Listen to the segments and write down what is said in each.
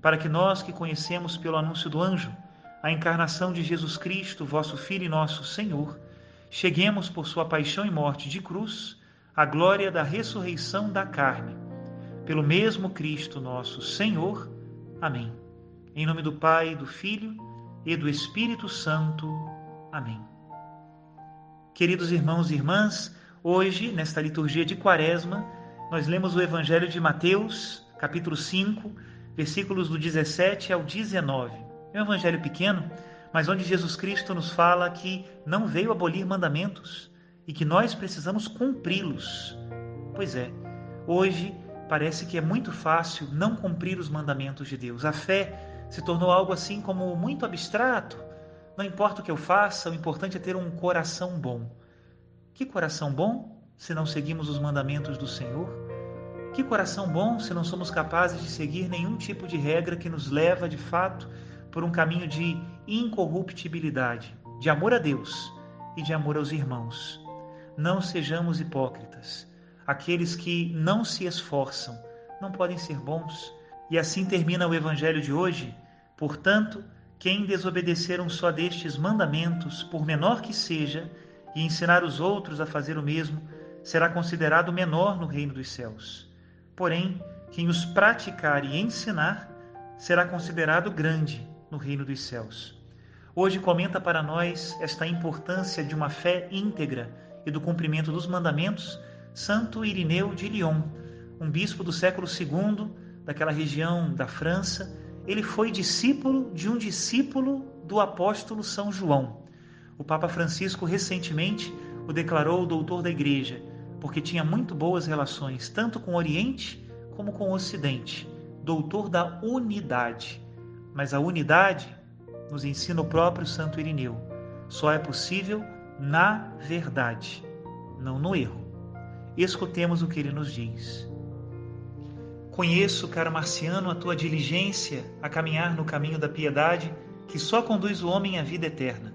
para que nós que conhecemos pelo anúncio do anjo a encarnação de Jesus Cristo, vosso Filho e nosso Senhor, cheguemos por sua paixão e morte de cruz à glória da ressurreição da carne. Pelo mesmo Cristo nosso Senhor. Amém. Em nome do Pai, do Filho e do Espírito Santo. Amém. Queridos irmãos e irmãs, hoje, nesta liturgia de Quaresma, nós lemos o Evangelho de Mateus, capítulo 5, versículos do 17 ao 19. É um evangelho pequeno, mas onde Jesus Cristo nos fala que não veio abolir mandamentos e que nós precisamos cumpri-los. Pois é, hoje parece que é muito fácil não cumprir os mandamentos de Deus. A fé se tornou algo assim como muito abstrato. Não importa o que eu faça, o importante é ter um coração bom. Que coração bom se não seguimos os mandamentos do Senhor? Que coração bom se não somos capazes de seguir nenhum tipo de regra que nos leva, de fato, por um caminho de incorruptibilidade, de amor a Deus e de amor aos irmãos. Não sejamos hipócritas. Aqueles que não se esforçam não podem ser bons. E assim termina o evangelho de hoje. Portanto, quem desobedecer um só destes mandamentos, por menor que seja, e ensinar os outros a fazer o mesmo, será considerado menor no reino dos céus. Porém, quem os praticar e ensinar será considerado grande no reino dos céus. Hoje comenta para nós esta importância de uma fé íntegra e do cumprimento dos mandamentos Santo Irineu de Lyon, um bispo do século II daquela região da França. Ele foi discípulo de um discípulo do apóstolo São João. O Papa Francisco recentemente o declarou doutor da Igreja porque tinha muito boas relações tanto com o Oriente como com o Ocidente, doutor da unidade. Mas a unidade, nos ensina o próprio Santo Irineu, só é possível na verdade, não no erro. Escutemos o que ele nos diz. Conheço, caro Marciano, a tua diligência a caminhar no caminho da piedade que só conduz o homem à vida eterna.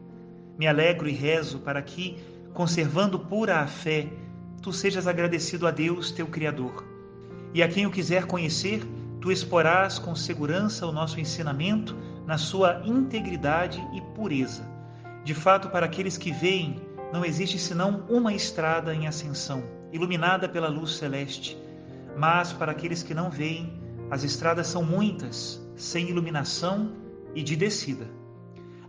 Me alegro e rezo para que, conservando pura a fé, tu sejas agradecido a Deus, teu Criador. E a quem o quiser conhecer, tu exporás com segurança o nosso ensinamento na sua integridade e pureza. De fato, para aqueles que veem, não existe senão uma estrada em ascensão, iluminada pela luz celeste. Mas para aqueles que não veem, as estradas são muitas, sem iluminação e de descida.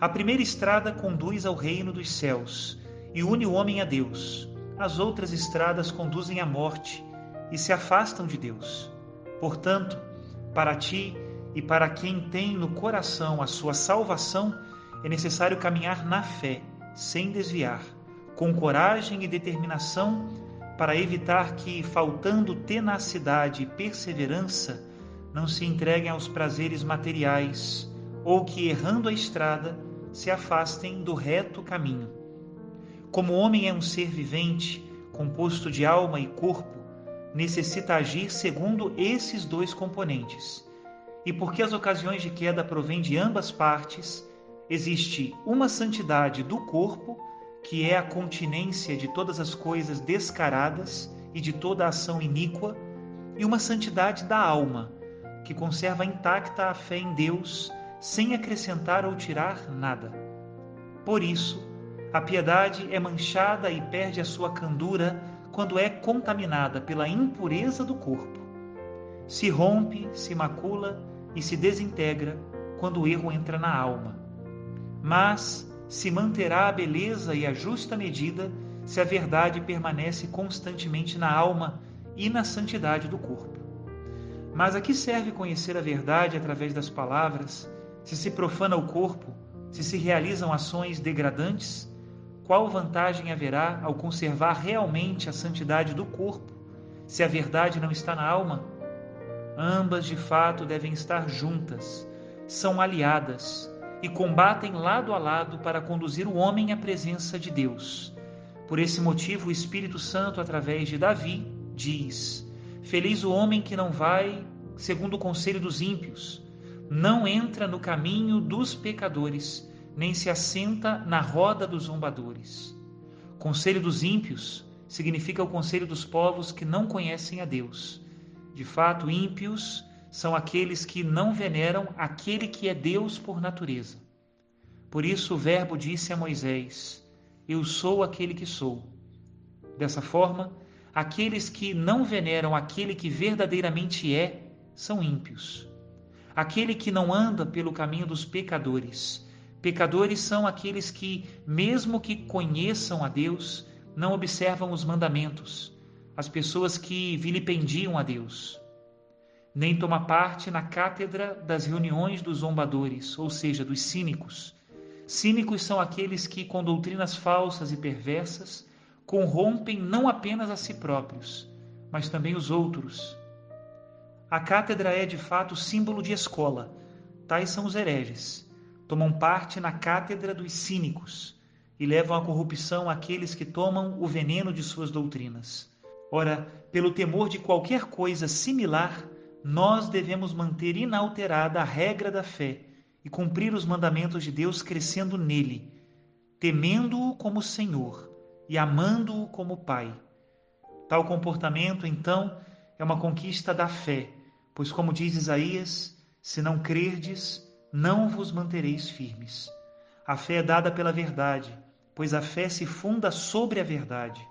A primeira estrada conduz ao reino dos céus e une o homem a Deus as outras estradas conduzem à morte e se afastam de Deus. Portanto, para ti e para quem tem no coração a sua salvação, é necessário caminhar na fé, sem desviar, com coragem e determinação, para evitar que, faltando tenacidade e perseverança, não se entreguem aos prazeres materiais ou que, errando a estrada, se afastem do reto caminho. Como o homem é um ser vivente, composto de alma e corpo, necessita agir segundo esses dois componentes. E porque as ocasiões de queda provêm de ambas partes, Existe uma santidade do corpo, que é a continência de todas as coisas descaradas e de toda ação iníqua, e uma santidade da alma, que conserva intacta a fé em Deus, sem acrescentar ou tirar nada. Por isso, a piedade é manchada e perde a sua candura quando é contaminada pela impureza do corpo. Se rompe, se macula e se desintegra quando o erro entra na alma. Mas se manterá a beleza e a justa medida se a verdade permanece constantemente na alma e na santidade do corpo. Mas a que serve conhecer a verdade através das palavras, se se profana o corpo, se se realizam ações degradantes? Qual vantagem haverá ao conservar realmente a santidade do corpo, se a verdade não está na alma? Ambas, de fato, devem estar juntas, são aliadas e combatem lado a lado para conduzir o homem à presença de Deus. Por esse motivo, o Espírito Santo, através de Davi, diz: Feliz o homem que não vai segundo o conselho dos ímpios, não entra no caminho dos pecadores, nem se assenta na roda dos zombadores. Conselho dos ímpios significa o conselho dos povos que não conhecem a Deus. De fato, ímpios são aqueles que não veneram aquele que é Deus por natureza. Por isso o Verbo disse a Moisés: Eu sou aquele que sou. Dessa forma, aqueles que não veneram aquele que verdadeiramente é, são ímpios. Aquele que não anda pelo caminho dos pecadores. Pecadores são aqueles que, mesmo que conheçam a Deus, não observam os mandamentos, as pessoas que vilipendiam a Deus. Nem toma parte na cátedra das reuniões dos zombadores, ou seja, dos cínicos. Cínicos são aqueles que, com doutrinas falsas e perversas, corrompem não apenas a si próprios, mas também os outros. A cátedra é, de fato, símbolo de escola. Tais são os hereges. Tomam parte na cátedra dos cínicos e levam à corrupção aqueles que tomam o veneno de suas doutrinas. Ora, pelo temor de qualquer coisa similar, nós devemos manter inalterada a regra da fé e cumprir os mandamentos de Deus crescendo nele, temendo-o como Senhor e amando-o como Pai. Tal comportamento, então, é uma conquista da fé, pois, como diz Isaías, se não crerdes, não vos mantereis firmes. A fé é dada pela verdade, pois a fé se funda sobre a verdade.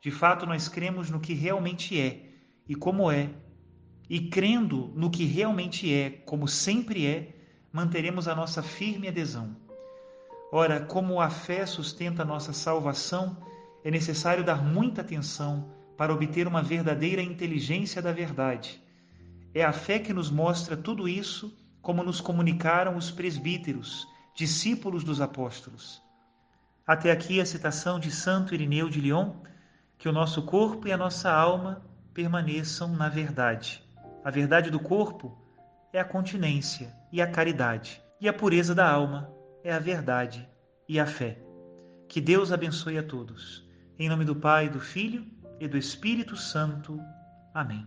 De fato, nós cremos no que realmente é e como é, e crendo no que realmente é, como sempre é, manteremos a nossa firme adesão. Ora, como a fé sustenta a nossa salvação, é necessário dar muita atenção para obter uma verdadeira inteligência da verdade. É a fé que nos mostra tudo isso, como nos comunicaram os presbíteros, discípulos dos apóstolos. Até aqui a citação de Santo Irineu de Lyon, que o nosso corpo e a nossa alma permaneçam na verdade. A verdade do corpo é a continência e a caridade, e a pureza da alma é a verdade e a fé. Que Deus abençoe a todos. Em nome do Pai, do Filho e do Espírito Santo. Amém.